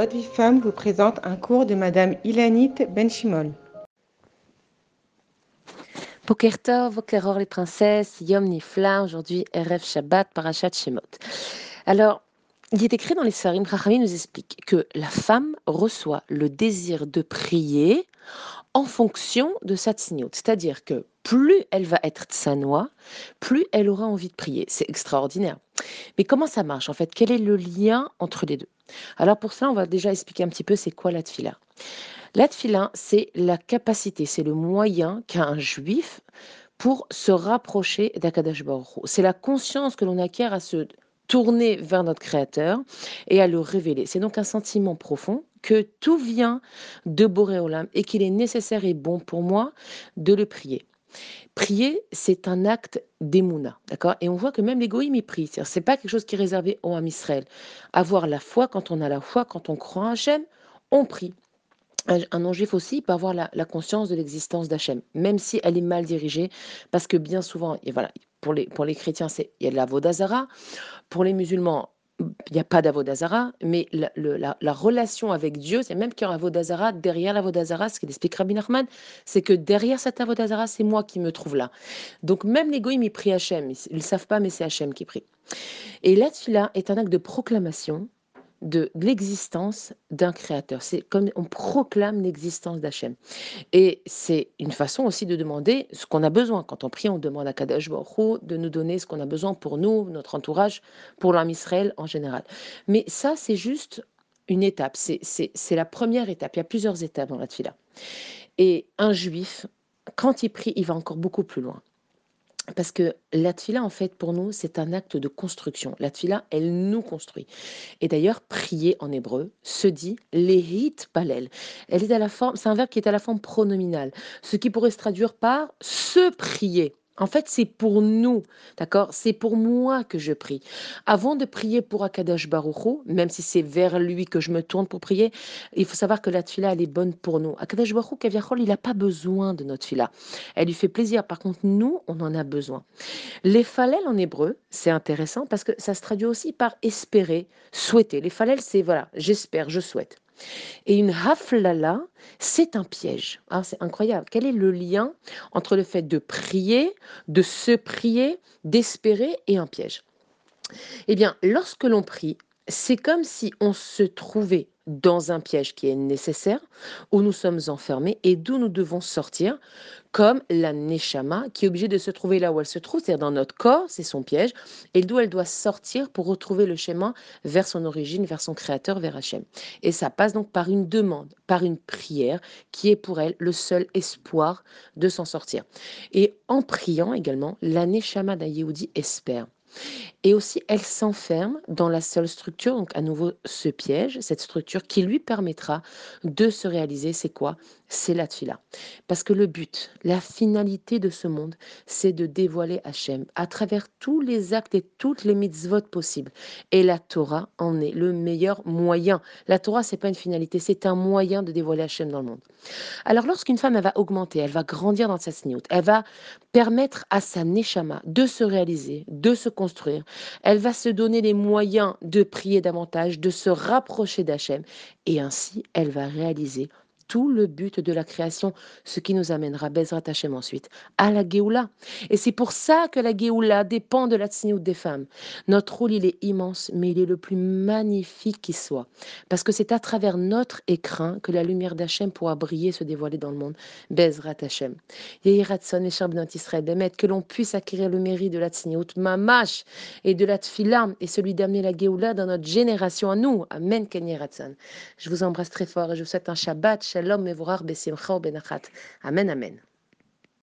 Votre vie femme vous présente un cours de Madame Ilanit Benchimol. Pokertov, Vokeror les princesses, Yom Nifla, aujourd'hui Erev Shabbat, Parashat Shemot. Alors, il est écrit dans les Sarim, Chachamim nous explique que la femme reçoit le désir de prier en fonction de sa tsniout. C'est-à-dire que plus elle va être tsanoa, plus elle aura envie de prier. C'est extraordinaire. Mais comment ça marche en fait? Quel est le lien entre les deux? Alors pour ça, on va déjà expliquer un petit peu c'est quoi la tfila. La tfila, c'est la capacité, c'est le moyen qu'a un juif pour se rapprocher d'Akadash C'est la conscience que l'on acquiert à se tourner vers notre Créateur et à le révéler. C'est donc un sentiment profond que tout vient de Boréolam et qu'il est nécessaire et bon pour moi de le prier. Prier, c'est un acte d'émouna, d'accord? Et on voit que même l'égoïme, il prie. C'est pas quelque chose qui est réservé au Ham Israël. Avoir la foi, quand on a la foi, quand on croit en Hachem, on prie. Un non-juif aussi peut avoir la, conscience de l'existence d'Hachem, même si elle est mal dirigée, parce que bien souvent, et voilà, pour les, pour les chrétiens, il y a de la Vodazara. Pour les musulmans, il n'y a pas d'Avodazara, mais la, la, relation avec Dieu, c'est même qu'il y a un Avodazara, derrière l'Avodazara, ce qu'il explique Rabbi Nachman, c'est que derrière cet Avodazara, c'est moi qui me trouve là. Donc même les goïms, ils Hachem, ils ne savent pas, mais c'est Hachem qui prie. Et là-dessus-là est un acte de proclamation de l'existence d'un créateur. C'est comme on proclame l'existence d'Hachem. Et c'est une façon aussi de demander ce qu'on a besoin. Quand on prie, on demande à Kadosh Baruch de nous donner ce qu'on a besoin pour nous, notre entourage, pour l'âme Israël en général. Mais ça, c'est juste une étape. C'est la première étape. Il y a plusieurs étapes dans la tfila. Et un juif, quand il prie, il va encore beaucoup plus loin. Parce que la tfila, en fait, pour nous, c'est un acte de construction. La tfila, elle nous construit. Et d'ailleurs, prier en hébreu se dit lehit palel. Elle est à la forme, c'est un verbe qui est à la forme pronominale, ce qui pourrait se traduire par se prier. En fait, c'est pour nous, d'accord? C'est pour moi que je prie. Avant de prier pour Akadash Baruchou, même si c'est vers lui que je me tourne pour prier, il faut savoir que la tfila, elle est bonne pour nous. Akadash Baruchou, Kaviachol, il n'a pas besoin de notre tfila. Elle lui fait plaisir. Par contre, nous, on en a besoin. Les falel en hébreu, c'est intéressant parce que ça se traduit aussi par espérer, souhaiter. Les falel, c'est voilà, j'espère, je souhaite. Et une haflala, c'est un piège. Ah, c'est incroyable. Quel est le lien entre le fait de prier, de se prier, d'espérer et un piège? Eh bien, lorsque l'on prie, c'est comme si on se trouvait dans un piège qui est nécessaire, où nous sommes enfermés et d'où nous devons sortir, comme la Neshama qui est obligée de se trouver là où elle se trouve, c'est-à-dire dans notre corps, c'est son piège, et d'où elle doit sortir pour retrouver le chemin vers son origine, vers son créateur, vers Hachem. Et ça passe donc par une demande, par une prière, qui est pour elle le seul espoir de s'en sortir. Et en priant également, la Neshama d'un espère. Et aussi, elle s'enferme dans la seule structure, donc à nouveau ce piège, cette structure qui lui permettra de se réaliser, c'est quoi? C'est la tfila. Parce que le but, la finalité de ce monde, c'est de dévoiler Hachem à travers tous les actes et toutes les mitzvot possibles. Et la Torah en est le meilleur moyen. La Torah, c'est pas une finalité, c'est un moyen de dévoiler Hachem dans le monde. Alors lorsqu'une femme, va augmenter, elle va grandir dans sa sniout, elle va permettre à sa neshama de se réaliser, de se elle va se donner les moyens de prier davantage, de se rapprocher d'Hachem, et ainsi elle va réaliser tout le but de la création, ce qui nous amènera, Bezrat Hashem ensuite, à la Géoula. Et c'est pour ça que la Géoula dépend de la tsniout des femmes. Notre rôle, il est immense, mais il est le plus magnifique qui soit. Parce que c'est à travers notre écrin que la lumière d'Hachem pourra briller, se dévoiler dans le monde. Bezrat Hashem. Yehiratson et Shabnot Israël, que l'on puisse acquérir le mérite de la tsniout, mamash, et de la tfilam, et celui d'amener la Géoula dans notre génération à nous. Amen, Ken Je vous embrasse très fort et je vous souhaite un Shabbat, Shalom, Mevorach, Besimcha, Benachat. Amen, Amen.